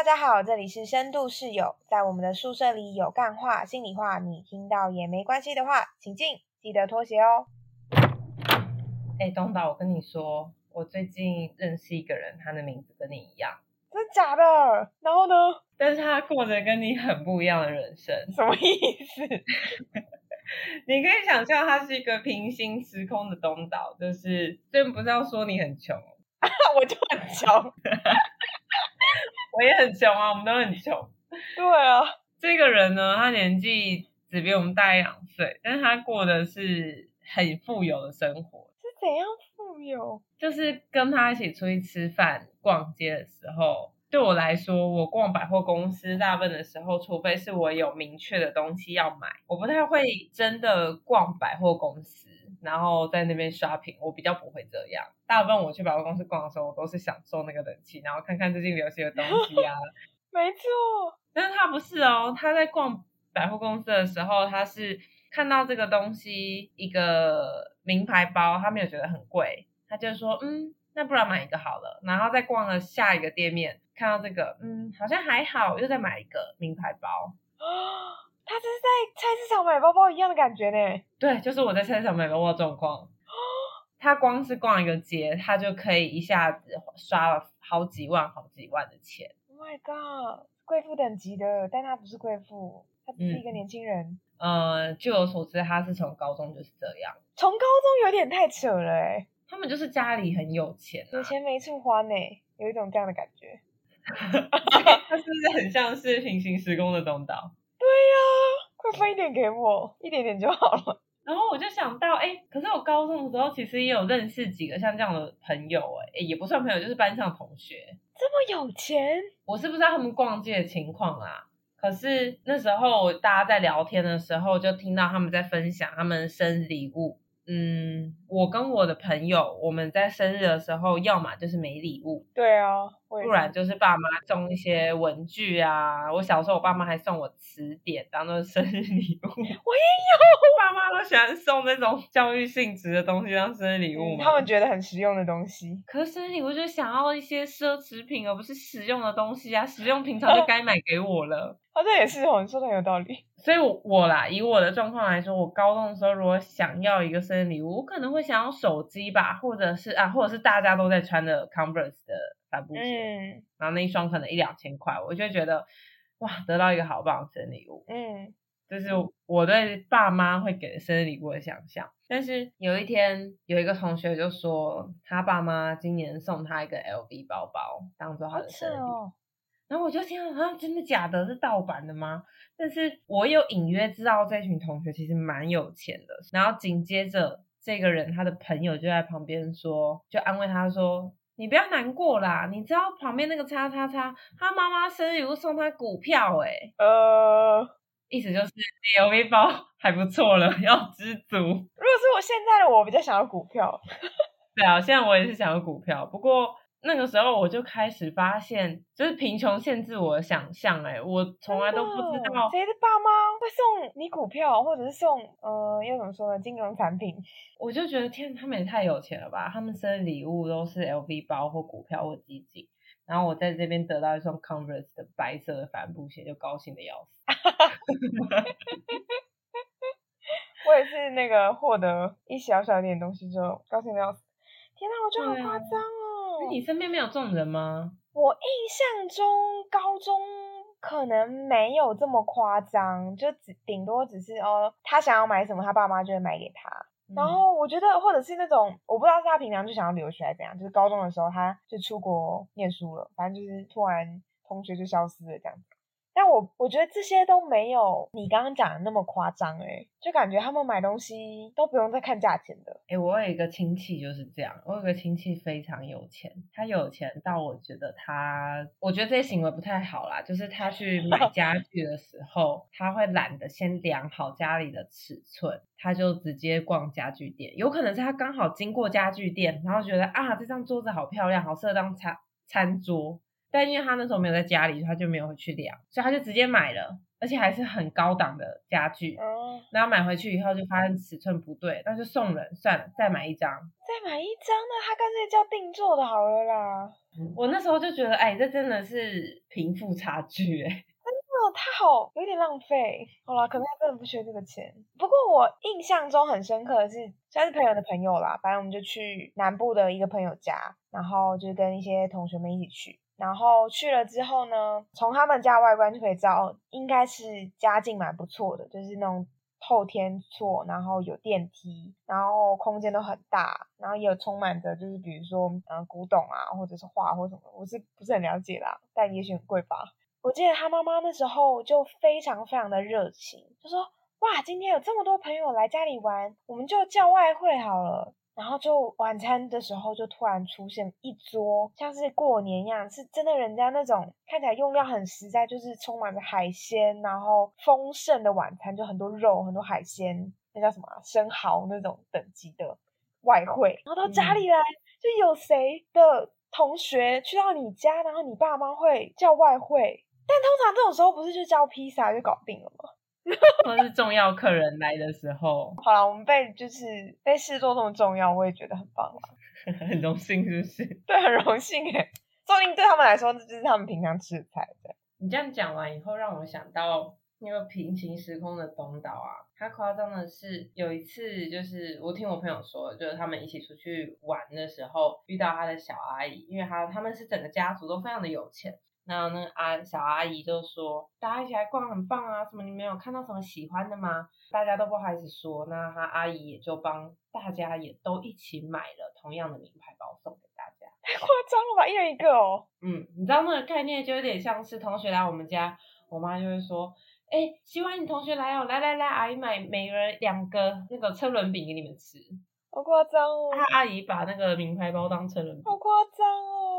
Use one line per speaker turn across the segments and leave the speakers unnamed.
大家好，这里是深度室友，在我们的宿舍里有干话、心里话，你听到也没关系的话，请进，记得脱鞋哦。
哎，东岛，我跟你说，我最近认识一个人，他的名字跟你一样，
真的假的？然后呢？
但是他过着跟你很不一样的人生，
什么意思？
你可以想象，他是一个平行时空的东岛，就是这不是要说你很穷，
我就很穷。
我也很穷啊，我们都很穷。
对啊，
这个人呢，他年纪只比我们大一两岁，但是他过的是很富有的生活。
是怎样富有？
就是跟他一起出去吃饭、逛街的时候，对我来说，我逛百货公司大部分的时候，除非是我有明确的东西要买，我不太会真的逛百货公司。然后在那边 shopping，我比较不会这样。大部分我去百货公司逛的时候，我都是享受那个冷气，然后看看最近流行的东西啊。
没错，
但是他不是哦，他在逛百货公司的时候，他是看到这个东西一个名牌包，他没有觉得很贵，他就说嗯，那不然买一个好了。然后再逛了下一个店面，看到这个嗯，好像还好，又再买一个名牌包。
他这是在菜市场买包包一样的感觉呢。
对，就是我在菜市场买包包状况。他光是逛一个街，他就可以一下子刷了好几万、好几万的钱。
Oh my god，贵妇等级的，但他不是贵妇，他只是一个年轻人。
呃，据我所知，他是从高中就是这样。
从高中有点太扯了哎。
他们就是家里很有钱，
有钱没处花呢，有一种这样的感觉。
他是不是很像是平行时空的东岛？
对呀，快分一点给我，一点点就好了。
然后我就想到，哎，可是我高中的时候其实也有认识几个像这样的朋友，哎，也不算朋友，就是班上同学。
这么有钱？
我是不知道他们逛街的情况啊。可是那时候大家在聊天的时候，就听到他们在分享他们生日礼物。嗯，我跟我的朋友，我们在生日的时候，要么就是没礼物，
对啊，
不然就是爸妈送一些文具啊。我小时候，我爸妈还送我词典当做生日礼物。我也
有，
爸妈都喜欢送那种教育性质的东西当生日礼物，
他们觉得很实用的东西。
可是生日礼物就想要一些奢侈品，而不是实用的东西啊！实用平常就该买给我了。
啊，这也是哦，你说的很有道理。
所以，我我啦，以我的状况来说，我高中的时候如果想要一个生日礼物，我可能会想要手机吧，或者是啊，或者是大家都在穿的 Converse 的帆布鞋，然后那一双可能一两千块，我就觉得哇，得到一个好棒的生日礼物。嗯，这是我对爸妈会给生日礼物的想象。但是有一天，有一个同学就说，他爸妈今年送他一个 LV 包包，当做他的生日礼物。然后我就听到啊，真的假的？是盗版的吗？但是我有隐约知道这群同学其实蛮有钱的。然后紧接着这个人他的朋友就在旁边说，就安慰他说：“你不要难过啦，你知道旁边那个叉叉叉，他妈妈生日礼物送他股票，哎，呃，意思就是 LV 包 还不错了，要知足。如果
是我现在的我，比较想要股票。
对啊，现在我也是想要股票，不过。那个时候我就开始发现，就是贫穷限制我的想象。哎，我从来都不知道
谁的爸妈会送你股票，或者是送呃，要怎么说呢？金融产品。
我就觉得天，他们也太有钱了吧！他们生日礼物都是 LV 包或股票或基金，然后我在这边得到一双 Converse 的白色的帆布鞋，就高兴的要死。
我也是那个获得一小小点东西之后，高兴的要死。天哪，我觉得好夸张哦！
你身边没有这种人吗？
我印象中高中可能没有这么夸张，就只顶多只是哦，他想要买什么，他爸妈就会买给他。然后我觉得，或者是那种我不知道是他平常就想要留学还是怎样，就是高中的时候他就出国念书了，反正就是突然同学就消失了这样子。但我我觉得这些都没有你刚刚讲的那么夸张哎，就感觉他们买东西都不用再看价钱的
哎。我有一个亲戚就是这样，我有个亲戚非常有钱，他有钱到我觉得他，我觉得这些行为不太好啦。就是他去买 家具的时候，他会懒得先量好家里的尺寸，他就直接逛家具店。有可能是他刚好经过家具店，然后觉得啊这张桌子好漂亮，好适合当餐餐桌。但因为他那时候没有在家里，他就没有去量，所以他就直接买了，而且还是很高档的家具。哦。然后买回去以后就发现尺寸不对，那就送人算了，再买一张。
再买一张呢？他干脆叫定做的好了啦。
我那时候就觉得，哎，这真的是贫富差距，哎。
他好有点浪费，好了，可能他真的不缺这个钱。不过我印象中很深刻的是，算是朋友的朋友啦，反正我们就去南部的一个朋友家，然后就跟一些同学们一起去。然后去了之后呢，从他们家外观就可以知道，应该是家境蛮不错的，就是那种透天厝，然后有电梯，然后空间都很大，然后也有充满着就是比如说嗯古董啊，或者是画或什么，我是不是很了解啦？但也许很贵吧。我记得他妈妈那时候就非常非常的热情，就说：“哇，今天有这么多朋友来家里玩，我们就叫外汇好了。”然后就晚餐的时候就突然出现一桌像是过年一样，是真的人家那种看起来用料很实在，就是充满着海鲜，然后丰盛的晚餐，就很多肉、很多海鲜，那叫什么生蚝那种等级的外汇。然后到家里来，就有谁的同学去到你家，然后你爸妈会叫外汇。但通常这种时候不是就叫披萨就搞定了吗？
或是重要客人来的时候，
好了，我们被就是被视作这么重要，我也觉得很棒啊，
很荣幸，是不是？
对，很荣幸哎，说不定对他们来说，这就是他们平常吃的菜。对，
你这样讲完以后，让我想到那个平行时空的东岛啊，他夸张的是有一次，就是我听我朋友说，就是他们一起出去玩的时候，遇到他的小阿姨，因为他他们是整个家族都非常的有钱。然后那个阿小阿姨就说：“大家一起来逛很棒啊，什么你们有看到什么喜欢的吗？”大家都不好意思说，那他阿姨也就帮大家也都一起买了同样的名牌包送给大家。
太夸张了吧，一人一个哦。
嗯，你知道那个概念就有点像是同学来我们家，我妈就会说：“哎，希望你同学来哦，来来来，阿姨买每人两个那个车轮饼给你们吃。”
好夸张哦！
他阿姨把那个名牌包当车轮饼，
好夸张哦！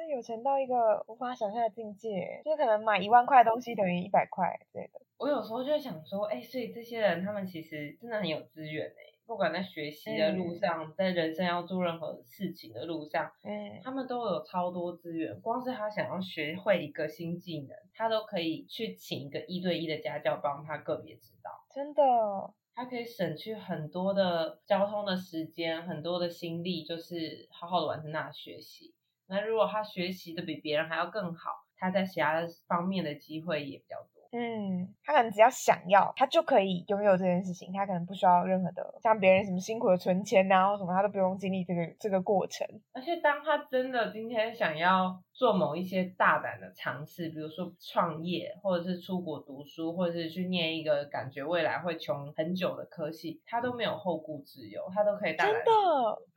真有钱到一个无法想象的境界，就可能买一万块东西等于一百块之类的。
我有时候就想说，哎，所以这些人他们其实真的很有资源哎，不管在学习的路上，在人生要做任何事情的路上，嗯，他们都有超多资源。光是他想要学会一个新技能，他都可以去请一个一对一的家教帮他个别指导。
真的。
他可以省去很多的交通的时间，很多的心力，就是好好的完成那学习。那如果他学习的比别人还要更好，他在其他方面的机会也比较多。
嗯，他可能只要想要，他就可以拥有这件事情。他可能不需要任何的像别人什么辛苦的存钱啊，或什么，他都不用经历这个这个过程。
而且，当他真的今天想要做某一些大胆的尝试，比如说创业，或者是出国读书，或者是去念一个感觉未来会穷很久的科系，他都没有后顾之忧，他都可以。
真的，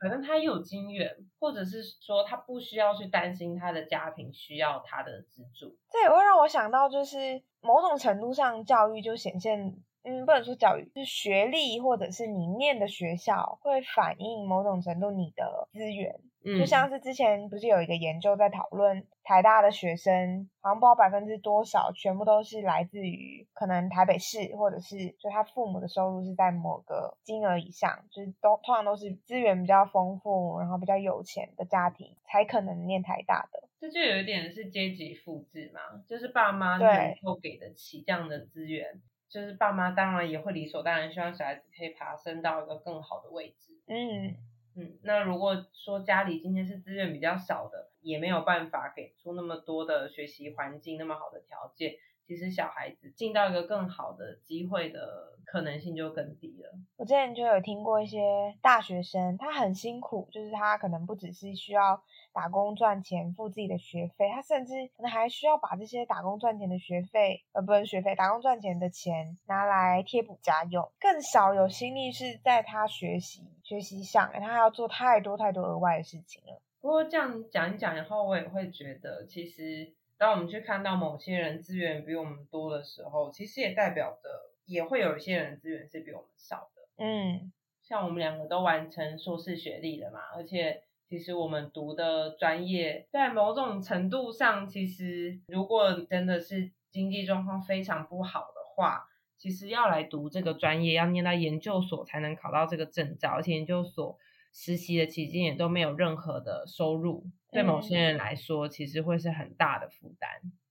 反正他有经验，或者是说他不需要去担心他的家庭需要他的资助。
这也会让我想到，就是。某种程度上，教育就显现，嗯，不能说教育，就是学历或者是你念的学校会反映某种程度你的资源。嗯，就像是之前不是有一个研究在讨论台大的学生，好像不知道百分之多少，全部都是来自于可能台北市，或者是就他父母的收入是在某个金额以上，就是都通常都是资源比较丰富，然后比较有钱的家庭才可能念台大的。
这就有一点是阶级复制嘛，就是爸妈能够给得起这样的资源，就是爸妈当然也会理所当然希望小孩子可以爬升到一个更好的位置。嗯嗯，那如果说家里今天是资源比较少的，也没有办法给出那么多的学习环境，那么好的条件。其实小孩子进到一个更好的机会的可能性就更低了。
我之前就有听过一些大学生，他很辛苦，就是他可能不只是需要打工赚钱付自己的学费，他甚至可能还需要把这些打工赚钱的学费，呃，不是学费，打工赚钱的钱拿来贴补家用，更少有心力是在他学习学习上，他要做太多太多额外的事情了。
不过这样讲一讲以后，我也会觉得其实。当我们去看到某些人资源比我们多的时候，其实也代表着也会有一些人资源是比我们少的。嗯，像我们两个都完成硕士学历了嘛，而且其实我们读的专业在某种程度上，其实如果真的是经济状况非常不好的话，其实要来读这个专业，要念到研究所才能考到这个证照，而且研究所实习的期间也都没有任何的收入。对某些人来说，其实会是很大的负担。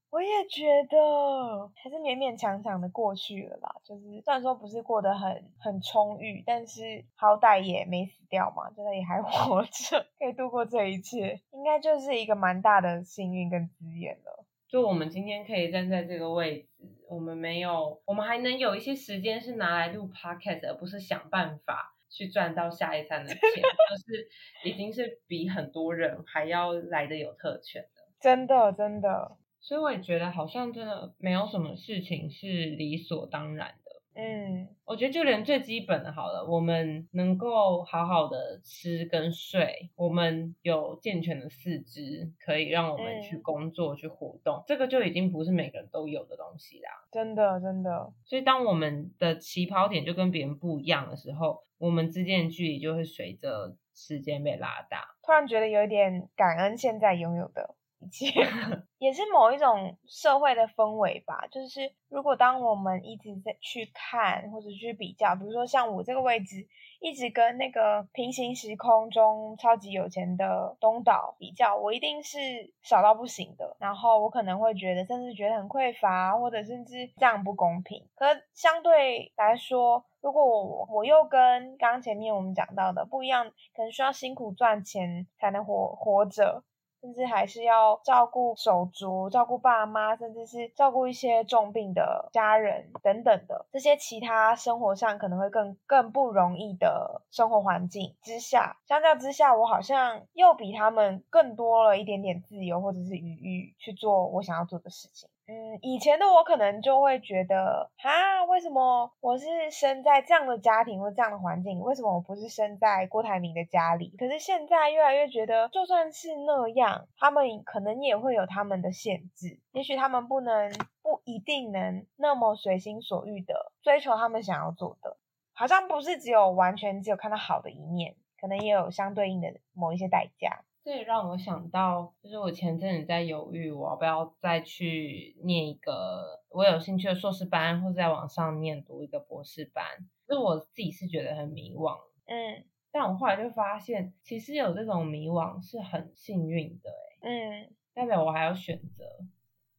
我也觉得还是勉勉强强的过去了啦。就是虽然说不是过得很很充裕，但是好歹也没死掉嘛，真的也还 活着，可以度过这一切，应该就是一个蛮大的幸运跟资源了。
就我们今天可以站在这个位置，我们没有，我们还能有一些时间是拿来录 podcast，而不是想办法去赚到下一餐的钱，就是已经是比很多人还要来的有特权的。
真的，真的。
所以我也觉得好像真的没有什么事情是理所当然的。嗯，我觉得就连最基本的，好了，我们能够好好的吃跟睡，我们有健全的四肢，可以让我们去工作去活动，这个就已经不是每个人都有的东西啦。
真的，真的。
所以当我们的起跑点就跟别人不一样的时候，我们之间的距离就会随着时间被拉大。
突然觉得有一点感恩现在拥有的。也是某一种社会的氛围吧。就是如果当我们一直在去看或者去比较，比如说像我这个位置，一直跟那个平行时空中超级有钱的东岛比较，我一定是少到不行的。然后我可能会觉得，甚至觉得很匮乏，或者甚至这样不公平。可相对来说，如果我我又跟刚前面我们讲到的不一样，可能需要辛苦赚钱才能活活着。甚至还是要照顾手足、照顾爸妈，甚至是照顾一些重病的家人等等的这些其他生活上可能会更更不容易的生活环境之下，相较之下，我好像又比他们更多了一点点自由或者是余裕去做我想要做的事情。嗯，以前的我可能就会觉得，哈，为什么我是生在这样的家庭或这样的环境？为什么我不是生在郭台铭的家里？可是现在越来越觉得，就算是那样，他们可能也会有他们的限制。也许他们不能，不一定能那么随心所欲的追求他们想要做的。好像不是只有完全只有看到好的一面，可能也有相对应的某一些代价。
这也让我想到，就是我前阵子在犹豫，我要不要再去念一个我有兴趣的硕士班，或者在网上念读一个博士班。就我自己是觉得很迷惘，嗯，但我后来就发现，其实有这种迷惘是很幸运的，嗯，代表我还有选择，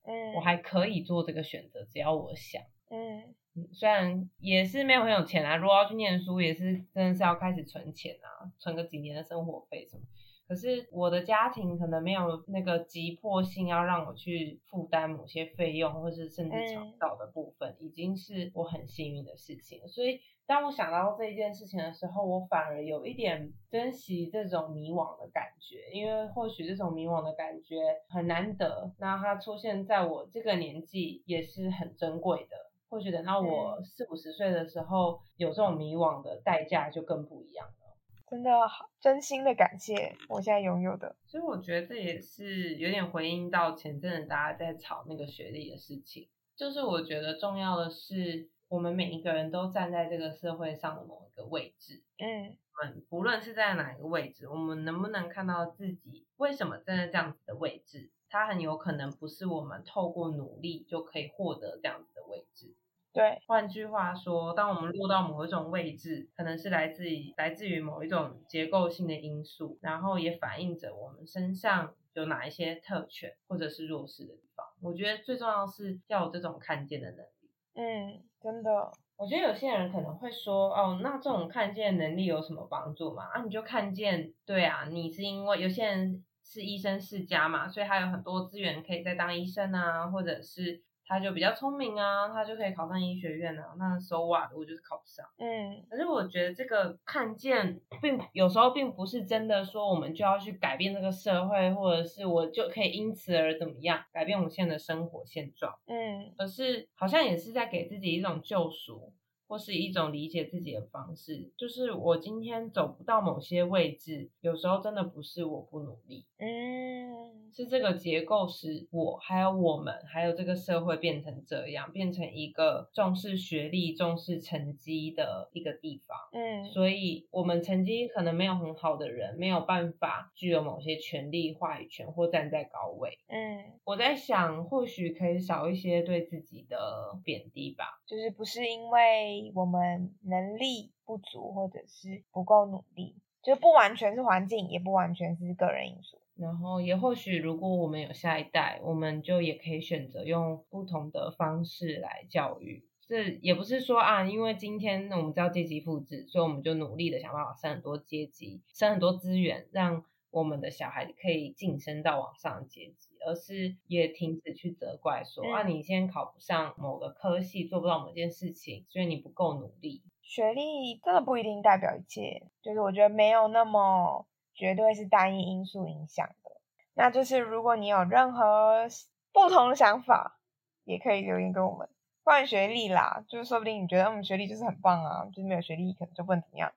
嗯，我还可以做这个选择，只要我想，嗯，虽然也是没有很有钱啊，如果要去念书，也是真的是要开始存钱啊，存个几年的生活费什么。可是我的家庭可能没有那个急迫性，要让我去负担某些费用，或是甚至抢到的部分，已经是我很幸运的事情。所以当我想到这一件事情的时候，我反而有一点珍惜这种迷惘的感觉，因为或许这种迷惘的感觉很难得，那它出现在我这个年纪也是很珍贵的。或许等到我四五十岁的时候，有这种迷惘的代价就更不一样了。
真的好，真心的感谢我现在拥有的。
所以我觉得这也是有点回应到前阵子大家在吵那个学历的事情。就是我觉得重要的是，我们每一个人都站在这个社会上的某一个位置。嗯，我们不论是在哪一个位置，我们能不能看到自己为什么站在这样子的位置？它很有可能不是我们透过努力就可以获得这样子的位置。
对，
换句话说，当我们落到某一种位置，可能是来自于来自于某一种结构性的因素，然后也反映着我们身上有哪一些特权或者是弱势的地方。我觉得最重要是要有这种看见的能力。
嗯，真的，
我觉得有些人可能会说，哦，那这种看见能力有什么帮助嘛？啊，你就看见，对啊，你是因为有些人是医生世家嘛，所以他有很多资源可以再当医生啊，或者是。他就比较聪明啊，他就可以考上医学院啊。那 so what？我就是考不上。嗯，可是我觉得这个看见，并有时候并不是真的说我们就要去改变这个社会，或者是我就可以因此而怎么样改变我们现在的生活现状。嗯，而是好像也是在给自己一种救赎。或是一种理解自己的方式，就是我今天走不到某些位置，有时候真的不是我不努力，嗯，是这个结构使我还有我们还有这个社会变成这样，变成一个重视学历、重视成绩的一个地方，嗯，所以我们成绩可能没有很好的人，没有办法具有某些权利、话语权或站在高位，嗯，我在想，或许可以少一些对自己的贬低吧，
就是不是因为。我们能力不足，或者是不够努力，就不完全是环境，也不完全是个人因素。
然后也或许如果我们有下一代，我们就也可以选择用不同的方式来教育。这也不是说啊，因为今天我们知道阶级复制，所以我们就努力的想办法生很多阶级，生很多资源，让我们的小孩可以晋升到往上的阶级，而是也停止去责怪说啊，你现在考不上某个科系，做不到某件事情，所以你不够努力。
学历真的不一定代表一切，就是我觉得没有那么绝对是单一因素影响的。那就是如果你有任何不同的想法，也可以留言给我们。关于学历啦，就是说不定你觉得嗯学历就是很棒啊，就是没有学历可能就不能怎么样。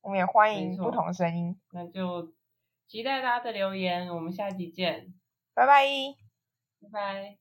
我们也欢迎不同的声音。
那就期待大家的留言，我们下期见，
拜拜，
拜拜。